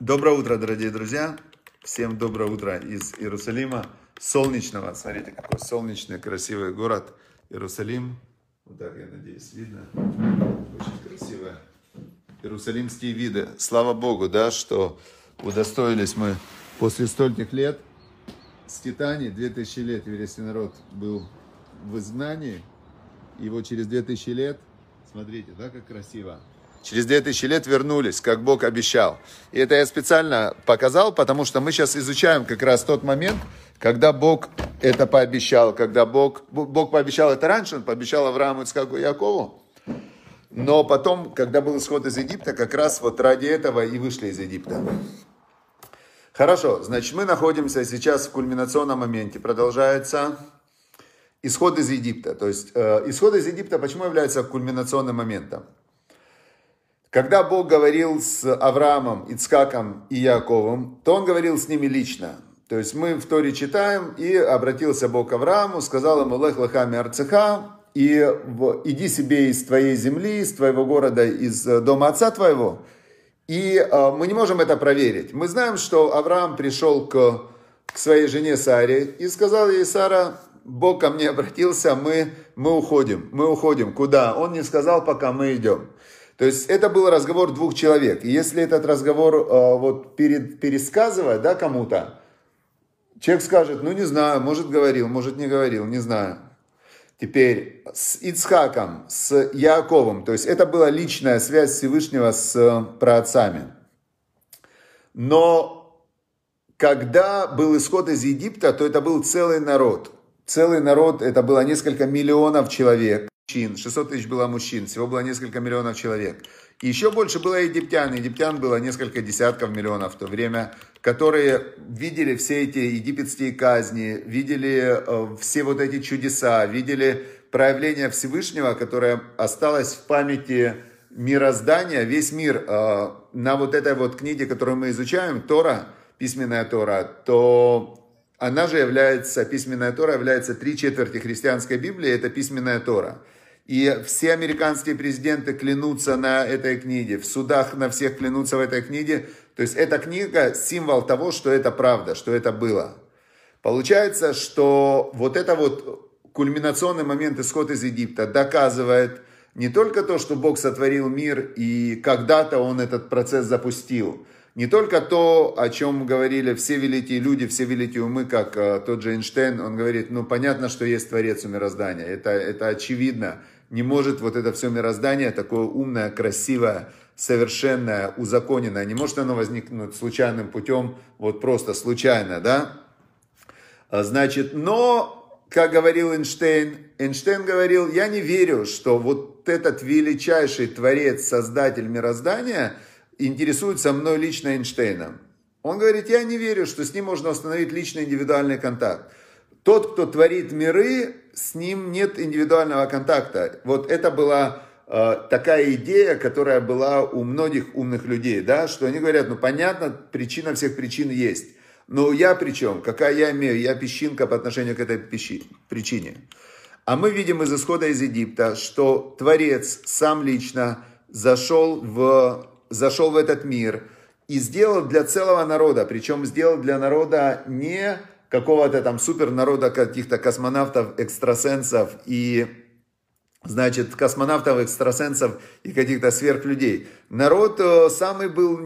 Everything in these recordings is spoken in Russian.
Доброе утро, дорогие друзья. Всем доброе утро из Иерусалима. Солнечного. Смотрите, какой солнечный, красивый город Иерусалим. Вот так, я надеюсь, видно. Очень красивые иерусалимские виды. Слава Богу, да, что удостоились мы после стольких лет скитаний, 2000 лет еврейский народ был в изгнании, вот через 2000 лет, смотрите, да, как красиво, через 2000 лет вернулись, как Бог обещал. И это я специально показал, потому что мы сейчас изучаем как раз тот момент, когда Бог это пообещал, когда Бог, Бог пообещал это раньше, Он пообещал Аврааму, Ицхаку и Якову, но потом, когда был исход из Египта, как раз вот ради этого и вышли из Египта. Хорошо, значит, мы находимся сейчас в кульминационном моменте. Продолжается исход из Египта. То есть, э, исход из Египта почему является кульминационным моментом? Когда Бог говорил с Авраамом, Ицкаком и Яковом, то Он говорил с ними лично. То есть мы в Торе читаем, и обратился Бог к Аврааму, сказал ему, «Лех лахами арцеха, и иди себе из твоей земли, из твоего города, из дома отца твоего». И э, мы не можем это проверить. Мы знаем, что Авраам пришел к, к своей жене Саре и сказал ей, Сара, Бог ко мне обратился, мы, мы уходим. Мы уходим. Куда? Он не сказал, пока мы идем. То есть это был разговор двух человек. И если этот разговор э, вот перед, пересказывать да, кому-то, человек скажет, ну не знаю, может говорил, может не говорил, не знаю. Теперь с Ицхаком, с Яковом, то есть это была личная связь Всевышнего с праотцами. Но когда был исход из Египта, то это был целый народ. Целый народ, это было несколько миллионов человек мужчин, 600 тысяч было мужчин, всего было несколько миллионов человек. И еще больше было египтян. Египтян было несколько десятков миллионов в то время, которые видели все эти египетские казни, видели э, все вот эти чудеса, видели проявление Всевышнего, которое осталось в памяти мироздания, весь мир э, на вот этой вот книге, которую мы изучаем, Тора, письменная Тора, то она же является, письменная Тора является три четверти христианской Библии, это письменная Тора. И все американские президенты клянутся на этой книге, в судах на всех клянутся в этой книге. То есть эта книга символ того, что это правда, что это было. Получается, что вот это вот кульминационный момент исхода из Египта доказывает не только то, что Бог сотворил мир и когда-то Он этот процесс запустил, не только то, о чем говорили все великие люди, все великие умы, как э, тот же Эйнштейн, он говорит, ну понятно, что есть Творец у мироздания, это, это очевидно, не может вот это все мироздание, такое умное, красивое, совершенное, узаконенное, не может оно возникнуть случайным путем, вот просто случайно, да? А, значит, но, как говорил Эйнштейн, Эйнштейн говорил, я не верю, что вот этот величайший творец, создатель мироздания интересуется мной лично Эйнштейном. Он говорит, я не верю, что с ним можно установить личный индивидуальный контакт. Тот, кто творит миры, с ним нет индивидуального контакта. Вот это была э, такая идея, которая была у многих умных людей, да, что они говорят, ну понятно, причина всех причин есть. Но я при чем? Какая я имею? Я песчинка по отношению к этой пищи, причине. А мы видим из исхода из Египта, что Творец сам лично зашел в, зашел в этот мир и сделал для целого народа, причем сделал для народа не какого-то там супер народа каких-то космонавтов, экстрасенсов и, значит, космонавтов, экстрасенсов и каких-то сверхлюдей. Народ э, самый был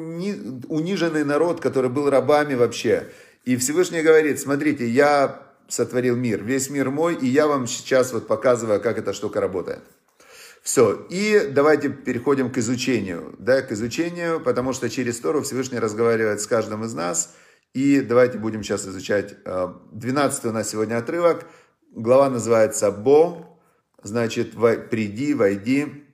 униженный народ, который был рабами вообще. И Всевышний говорит, смотрите, я сотворил мир, весь мир мой, и я вам сейчас вот показываю, как эта штука работает. Все, и давайте переходим к изучению, да, к изучению, потому что через Тору Всевышний разговаривает с каждым из нас – и давайте будем сейчас изучать 12 э, у нас сегодня отрывок. Глава называется «Бо», значит «Приди, войди».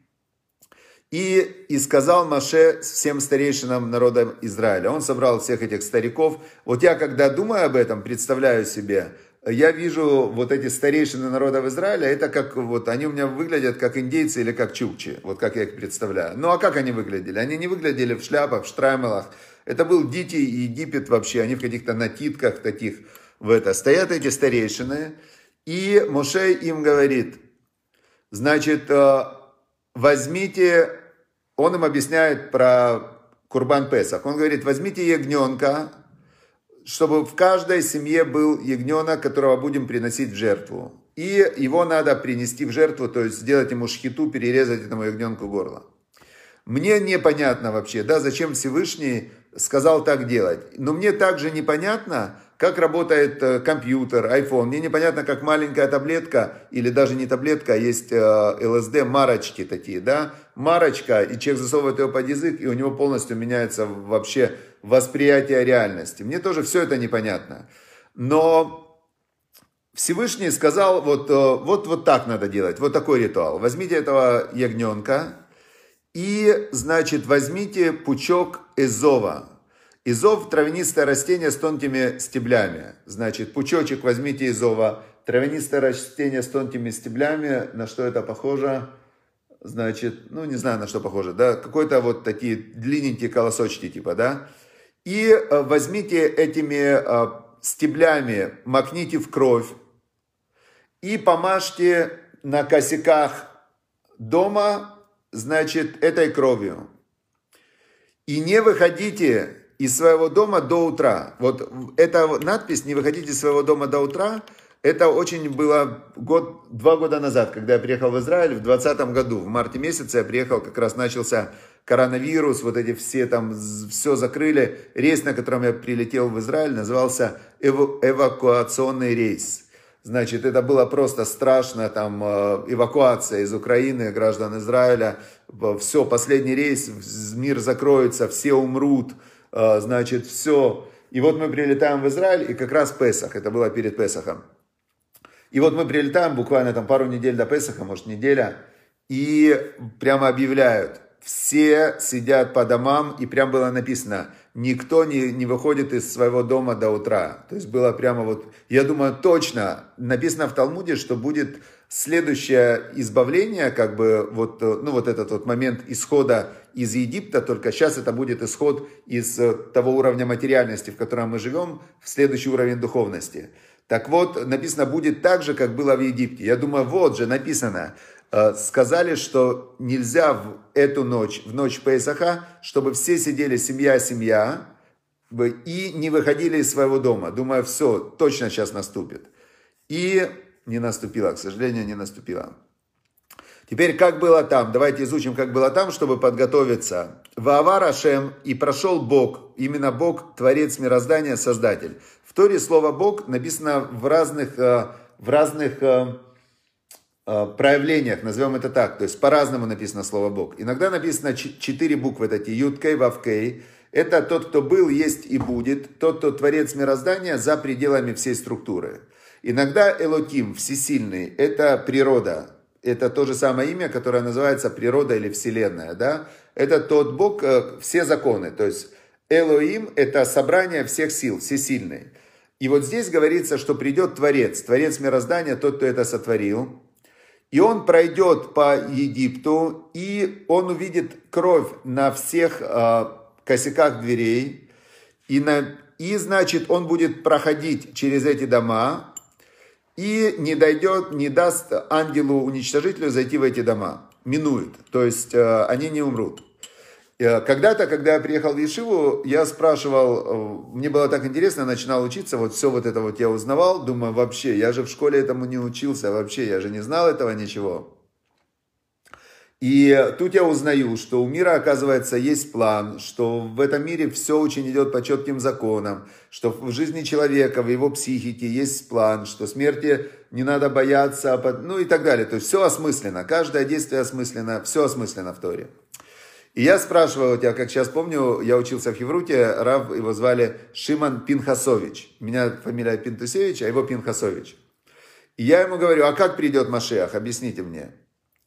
И, и сказал Маше всем старейшинам народа Израиля. Он собрал всех этих стариков. Вот я, когда думаю об этом, представляю себе, я вижу вот эти старейшины народа Израиля, это как вот они у меня выглядят как индейцы или как чукчи, вот как я их представляю. Ну а как они выглядели? Они не выглядели в шляпах, в штраймелах, это был Дикий Египет вообще, они в каких-то накидках таких в это. Стоят эти старейшины, и Моше им говорит, значит, э, возьмите, он им объясняет про Курбан Песах. Он говорит, возьмите ягненка, чтобы в каждой семье был ягненок, которого будем приносить в жертву. И его надо принести в жертву, то есть сделать ему шхиту, перерезать этому ягненку горло. Мне непонятно вообще, да, зачем Всевышний сказал так делать. Но мне также непонятно, как работает э, компьютер, iPhone. Мне непонятно, как маленькая таблетка, или даже не таблетка, а есть ЛСД, марочки такие, да, марочка, и человек засовывает ее под язык, и у него полностью меняется вообще восприятие реальности. Мне тоже все это непонятно. Но Всевышний сказал, вот, э, вот, вот так надо делать, вот такой ритуал. Возьмите этого ягненка и, значит, возьмите пучок эзова. Изов – травянистое растение с тонкими стеблями. Значит, пучочек возьмите изова, травянистое растение с тонкими стеблями. На что это похоже? Значит, ну не знаю, на что похоже, да, какой-то вот такие длинненькие колосочки типа, да. И э, возьмите этими э, стеблями, макните в кровь и помажьте на косяках дома, значит, этой кровью. И не выходите из своего дома до утра. Вот эта надпись «Не выходите из своего дома до утра» Это очень было год, два года назад, когда я приехал в Израиль, в 2020 году, в марте месяце я приехал, как раз начался коронавирус, вот эти все там, все закрыли. Рейс, на котором я прилетел в Израиль, назывался эв- эвакуационный рейс. Значит, это было просто страшно, там, э, эвакуация из Украины, граждан Израиля. Все, последний рейс, мир закроется, все умрут. А, значит, все. И вот мы прилетаем в Израиль, и как раз Песах, это было перед Песахом. И вот мы прилетаем буквально там пару недель до Песаха, может неделя, и прямо объявляют, все сидят по домам, и прям было написано, никто не, не выходит из своего дома до утра. То есть было прямо вот, я думаю, точно, написано в Талмуде, что будет следующее избавление, как бы вот, ну вот этот вот момент исхода из Египта, только сейчас это будет исход из э, того уровня материальности, в котором мы живем, в следующий уровень духовности. Так вот, написано, будет так же, как было в Египте. Я думаю, вот же написано, сказали, что нельзя в эту ночь, в ночь Песаха, чтобы все сидели семья-семья и не выходили из своего дома. Думаю, все, точно сейчас наступит. И не наступило, к сожалению, не наступило. Теперь, как было там? Давайте изучим, как было там, чтобы подготовиться. Ваавар Ашем, и прошел Бог, именно Бог, Творец мироздания, Создатель. В Торе слово Бог написано в разных, э, в разных э, э, проявлениях, назовем это так, то есть по-разному написано слово Бог. Иногда написано четыре буквы такие, Юткей, Вавкей. Это тот, кто был, есть и будет, тот, кто Творец мироздания за пределами всей структуры. Иногда Элоким, всесильный, это природа, это то же самое имя, которое называется природа или вселенная, да? Это тот Бог, э, все законы, то есть Элоим – это собрание всех сил, всесильный. И вот здесь говорится, что придет Творец, Творец мироздания, тот, кто это сотворил, и он пройдет по Египту, и он увидит кровь на всех э, косяках дверей, и, на, и значит он будет проходить через эти дома, и не дойдет, не даст ангелу-уничтожителю зайти в эти дома. Минует, то есть э, они не умрут. Э, когда-то, когда я приехал в Ешиву, я спрашивал, э, мне было так интересно, я начинал учиться, вот все вот это вот я узнавал, думаю, вообще, я же в школе этому не учился, вообще, я же не знал этого ничего. И тут я узнаю, что у мира, оказывается, есть план, что в этом мире все очень идет по четким законам, что в жизни человека, в его психике есть план, что смерти не надо бояться, ну и так далее. То есть все осмысленно, каждое действие осмысленно, все осмысленно в Торе. И я спрашиваю, я как сейчас помню, я учился в Хевруте, Рав, его звали Шиман Пинхасович. У меня фамилия Пинтусевич, а его Пинхасович. И я ему говорю, а как придет Машех, объясните мне.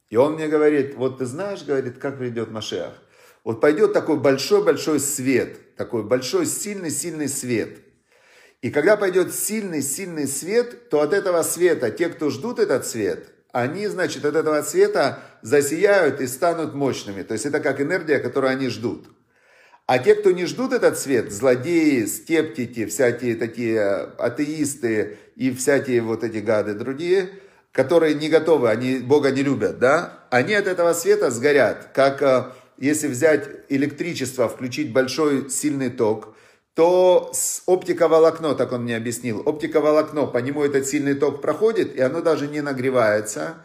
И он мне говорит, вот ты знаешь, говорит, как придет Машех. Вот пойдет такой большой-большой свет, такой большой, сильный-сильный свет. И когда пойдет сильный-сильный свет, то от этого света, те, кто ждут этот свет, они, значит, от этого света засияют и станут мощными. То есть это как энергия, которую они ждут. А те, кто не ждут этот свет, злодеи, скептики, всякие такие атеисты и всякие вот эти гады другие – которые не готовы, они Бога не любят, да, они от этого света сгорят, как э, если взять электричество, включить большой сильный ток, то с оптиковолокно, так он мне объяснил, оптиковолокно, по нему этот сильный ток проходит, и оно даже не нагревается.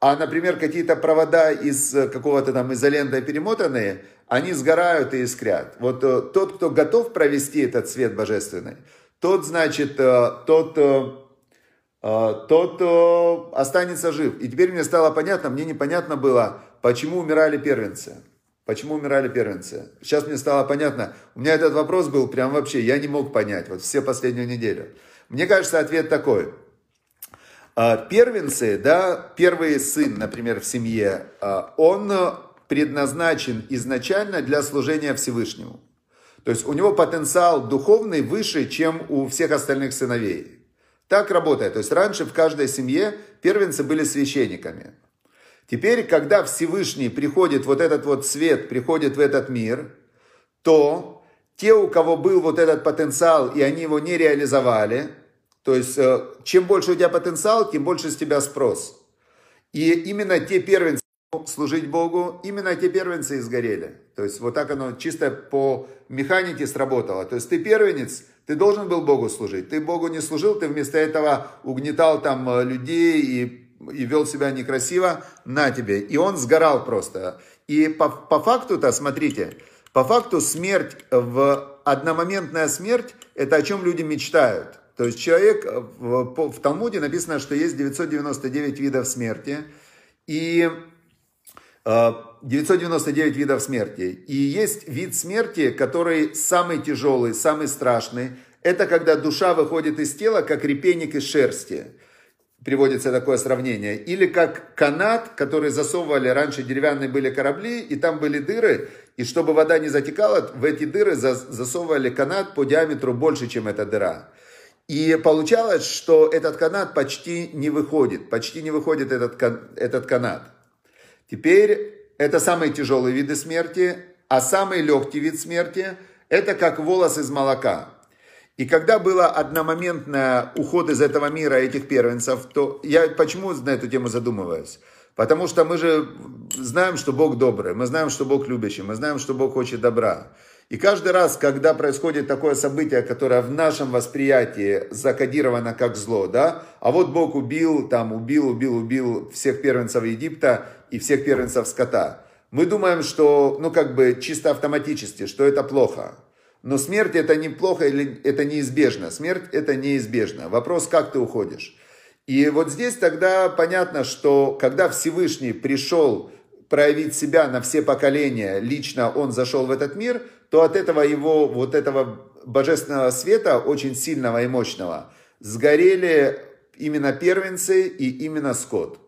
А, например, какие-то провода из какого-то там изоленты перемотанные, они сгорают и искрят. Вот э, тот, кто готов провести этот свет божественный, тот, значит, э, тот, э, тот останется жив. И теперь мне стало понятно, мне непонятно было, почему умирали первенцы. Почему умирали первенцы? Сейчас мне стало понятно. У меня этот вопрос был прям вообще, я не мог понять, вот все последнюю неделю. Мне кажется, ответ такой. Первенцы, да, первый сын, например, в семье, он предназначен изначально для служения Всевышнему. То есть у него потенциал духовный выше, чем у всех остальных сыновей. Так работает. То есть раньше в каждой семье первенцы были священниками. Теперь, когда Всевышний приходит, вот этот вот свет приходит в этот мир, то те, у кого был вот этот потенциал, и они его не реализовали, то есть э, чем больше у тебя потенциал, тем больше с тебя спрос. И именно те первенцы, служить Богу, именно те первенцы и сгорели. То есть вот так оно чисто по механике сработало. То есть ты первенец, ты должен был Богу служить. Ты Богу не служил, ты вместо этого угнетал там э, людей и, и вел себя некрасиво, на тебе. И он сгорал просто. И по, по факту-то, смотрите, по факту смерть, в одномоментная смерть, это о чем люди мечтают. То есть человек, э, в, в Талмуде написано, что есть 999 видов смерти. И 999 э, видов смерти. И есть вид смерти, который самый тяжелый, самый страшный. Это когда душа выходит из тела, как репейник из шерсти. Приводится такое сравнение. Или как канат, который засовывали, раньше деревянные были корабли, и там были дыры, и чтобы вода не затекала, в эти дыры засовывали канат по диаметру больше, чем эта дыра. И получалось, что этот канат почти не выходит, почти не выходит этот, этот канат. Теперь это самые тяжелые виды смерти, а самый легкий вид смерти – это как волос из молока. И когда было одномоментный уход из этого мира этих первенцев, то я почему на эту тему задумываюсь? Потому что мы же знаем, что Бог добрый, мы знаем, что Бог любящий, мы знаем, что Бог хочет добра. И каждый раз, когда происходит такое событие, которое в нашем восприятии закодировано как зло, да, а вот Бог убил, там, убил, убил, убил всех первенцев Египта и всех первенцев скота, мы думаем, что, ну, как бы чисто автоматически, что это плохо. Но смерть это не плохо или это неизбежно. Смерть это неизбежно. Вопрос, как ты уходишь. И вот здесь тогда понятно, что когда Всевышний пришел проявить себя на все поколения, лично он зашел в этот мир, то от этого его, вот этого божественного света, очень сильного и мощного, сгорели именно первенцы и именно скот.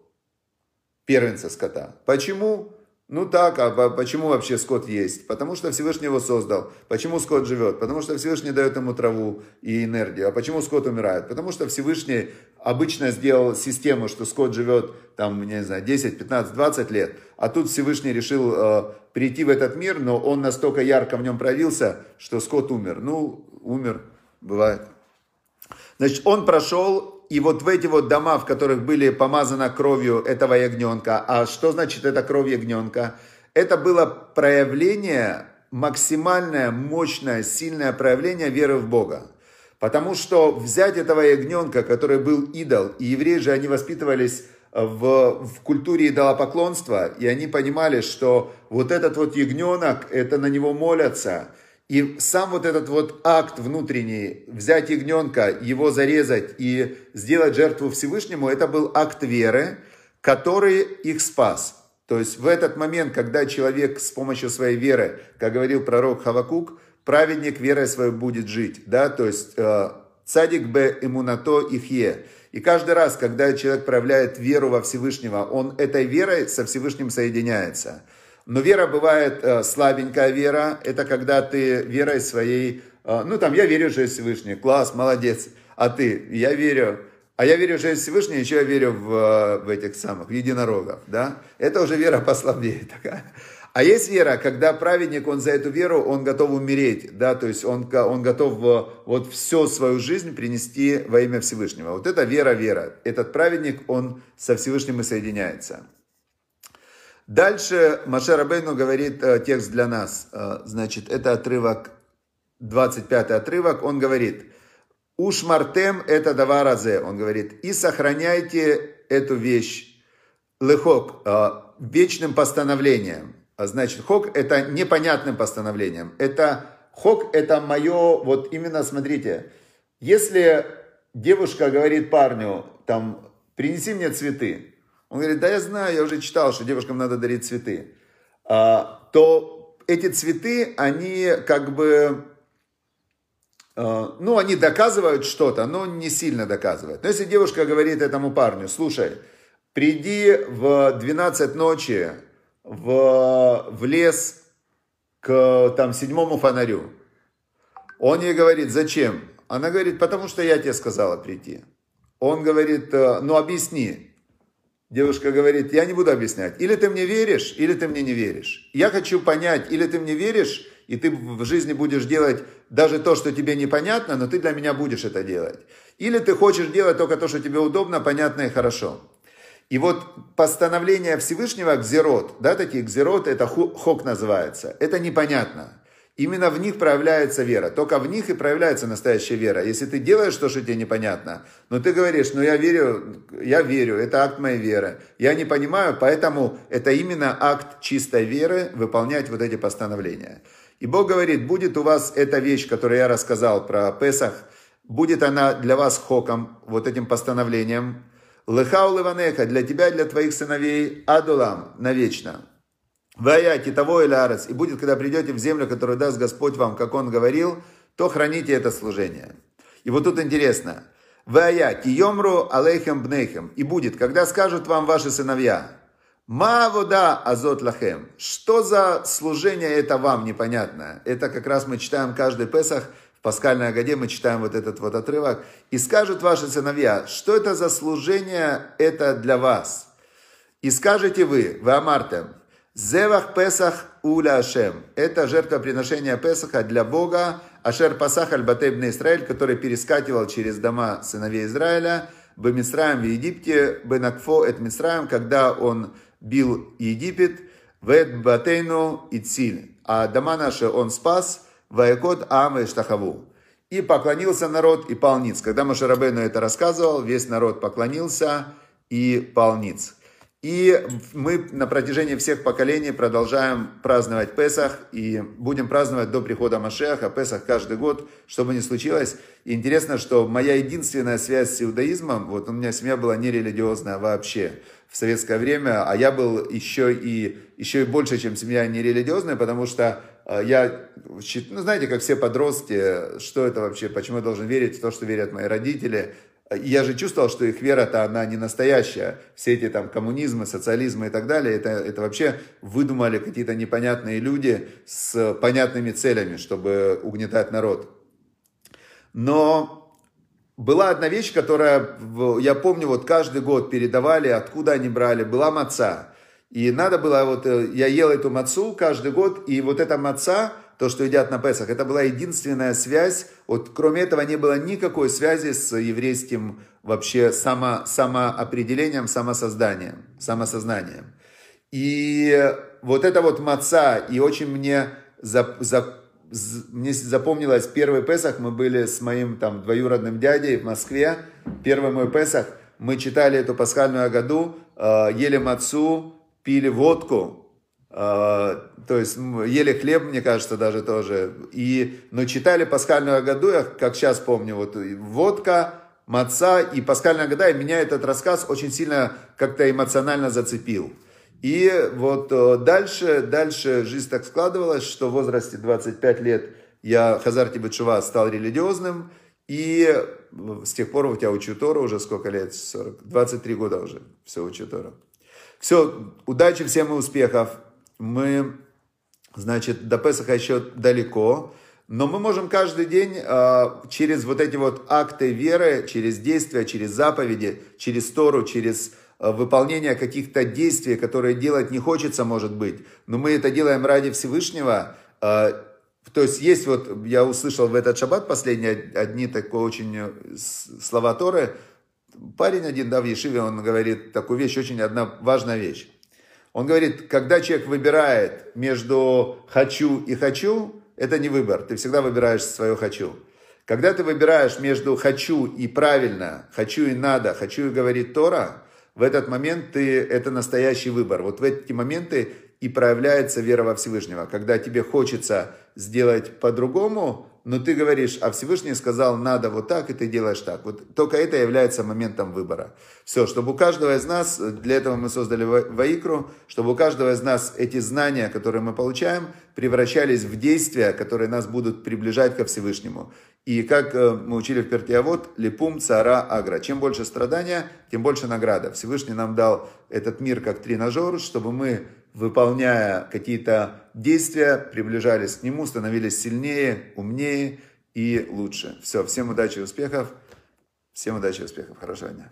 Первенцы скота. Почему? Ну так, а почему вообще скот есть? Потому что Всевышний его создал. Почему скот живет? Потому что Всевышний дает ему траву и энергию. А почему скот умирает? Потому что Всевышний обычно сделал систему, что скот живет там, не знаю, 10, 15, 20 лет. А тут Всевышний решил э, прийти в этот мир, но он настолько ярко в нем проявился, что скот умер. Ну, умер, бывает. Значит, он прошел и вот в эти вот дома, в которых были помазаны кровью этого ягненка, а что значит это кровь ягненка? Это было проявление, максимальное, мощное, сильное проявление веры в Бога. Потому что взять этого ягненка, который был идол, и евреи же, они воспитывались в, в культуре идолопоклонства, и они понимали, что вот этот вот ягненок, это на него молятся – и сам вот этот вот акт внутренний, взять ягненка, его зарезать и сделать жертву Всевышнему, это был акт веры, который их спас. То есть в этот момент, когда человек с помощью своей веры, как говорил пророк Хавакук, праведник верой своей будет жить. Да? То есть э, цадик бе имунато ихе. И каждый раз, когда человек проявляет веру во Всевышнего, он этой верой со Всевышним соединяется. Но вера бывает э, слабенькая вера. Это когда ты верой своей, э, ну там, я верю, что есть Всевышний, класс, молодец. А ты, я верю. А я верю, что есть Всевышний, еще я верю в, э, в этих самых, в единорогов, да? Это уже вера послабее такая. А есть вера, когда праведник, он за эту веру, он готов умереть, да, то есть он, он готов вот всю свою жизнь принести во имя Всевышнего. Вот это вера, вера. Этот праведник, он со Всевышним и соединяется. Дальше Маше Рабейну говорит э, текст для нас. Э, значит, это отрывок, 25 отрывок. Он говорит, Ушмартем это даваразе. Он говорит, и сохраняйте эту вещь. Лехок, э, вечным постановлением. А значит, хок это непонятным постановлением. Это хок это мое, вот именно смотрите, если девушка говорит парню, там, принеси мне цветы, он говорит, да я знаю, я уже читал, что девушкам надо дарить цветы. А, то эти цветы, они как бы, а, ну, они доказывают что-то, но не сильно доказывают. Но если девушка говорит этому парню, слушай, приди в 12 ночи в, в лес к там седьмому фонарю. Он ей говорит, зачем? Она говорит, потому что я тебе сказала прийти. Он говорит, ну объясни. Девушка говорит, я не буду объяснять. Или ты мне веришь, или ты мне не веришь. Я хочу понять, или ты мне веришь, и ты в жизни будешь делать даже то, что тебе непонятно, но ты для меня будешь это делать. Или ты хочешь делать только то, что тебе удобно, понятно и хорошо. И вот постановление Всевышнего Гзерот, да, такие Гзерот, это хок называется, это непонятно. Именно в них проявляется вера. Только в них и проявляется настоящая вера. Если ты делаешь то, что тебе непонятно, но ты говоришь, ну я верю, я верю, это акт моей веры. Я не понимаю, поэтому это именно акт чистой веры выполнять вот эти постановления. И Бог говорит, будет у вас эта вещь, которую я рассказал про Песах, будет она для вас хоком, вот этим постановлением. Лыхау ливанеха, для тебя, для твоих сыновей, адулам, навечно. Ваяки того или арес. И будет, когда придете в землю, которую даст Господь вам, как Он говорил, то храните это служение. И вот тут интересно. Ваяки йомру алейхем бнейхем. И будет, когда скажут вам ваши сыновья, Ма вода азот лахем. Что за служение это вам непонятно? Это как раз мы читаем каждый Песах, в Пасхальной Агаде мы читаем вот этот вот отрывок. И скажут ваши сыновья, что это за служение это для вас? И скажете вы, вы амартем, Зевах Песах Уля Ашем. Это жертвоприношение Песаха для Бога. Ашер Пасах Аль Батебна Израиль, который перескакивал через дома сыновей Израиля. Бемисраем в Египте, Бенакфо Эт Мисраем, когда он бил Египет. Вет Батейну и Циль. А дома наши он спас. Ваякот Ам и Штахаву. И поклонился народ и пал ниц. Когда Машарабейну это рассказывал, весь народ поклонился и пал ниц. И мы на протяжении всех поколений продолжаем праздновать Песах и будем праздновать до прихода Машеха, Песах каждый год, что бы ни случилось. И интересно, что моя единственная связь с иудаизмом, вот у меня семья была нерелигиозная вообще в советское время, а я был еще и, еще и больше, чем семья нерелигиозная, потому что э, я, ну знаете, как все подростки, что это вообще, почему я должен верить в то, что верят мои родители, я же чувствовал, что их вера-то, она не настоящая. Все эти там коммунизмы, социализмы и так далее, это, это вообще выдумали какие-то непонятные люди с понятными целями, чтобы угнетать народ. Но была одна вещь, которая, я помню, вот каждый год передавали, откуда они брали, была маца. И надо было, вот э, я ел эту мацу каждый год, и вот эта маца, то, что едят на Песах. Это была единственная связь. Вот кроме этого не было никакой связи с еврейским вообще само, самоопределением, самосозданием, самосознанием. И вот это вот маца, и очень мне, за, за, мне запомнилось первый Песах, мы были с моим там двоюродным дядей в Москве, первый мой Песах, мы читали эту пасхальную году, э, ели мацу, пили водку, то есть ели хлеб, мне кажется, даже тоже. И, но читали пасхальную году, я как сейчас помню, вот водка, маца и пасхальная года, и меня этот рассказ очень сильно как-то эмоционально зацепил. И вот э, дальше, дальше жизнь так складывалась, что в возрасте 25 лет я, Хазар Тибетшува, стал религиозным, и с тех пор у тебя учу Тору уже сколько лет? 40, 23 года уже все учу Тору. Все, удачи всем и успехов мы, значит, до Песаха еще далеко, но мы можем каждый день э, через вот эти вот акты веры, через действия, через заповеди, через Тору, через э, выполнение каких-то действий, которые делать не хочется, может быть, но мы это делаем ради Всевышнего. Э, то есть есть вот, я услышал в этот шаббат последние одни такие очень э, слова Торы, парень один, да, в Ешиве, он говорит такую вещь, очень одна важная вещь. Он говорит, когда человек выбирает между хочу и хочу, это не выбор, ты всегда выбираешь свое хочу. Когда ты выбираешь между хочу и правильно, хочу и надо, хочу и говорит Тора, в этот момент ты, это настоящий выбор. Вот в эти моменты и проявляется вера во Всевышнего. Когда тебе хочется сделать по-другому, но ты говоришь, а Всевышний сказал, надо вот так, и ты делаешь так. Вот только это является моментом выбора. Все, чтобы у каждого из нас, для этого мы создали Ваикру, чтобы у каждого из нас эти знания, которые мы получаем, превращались в действия, которые нас будут приближать ко Всевышнему. И как э, мы учили в Пертиавод, липум цара агра. Чем больше страдания, тем больше награда. Всевышний нам дал этот мир как тренажер, чтобы мы выполняя какие-то действия, приближались к нему, становились сильнее, умнее и лучше. Все, всем удачи и успехов. Всем удачи и успехов. Хорошего дня.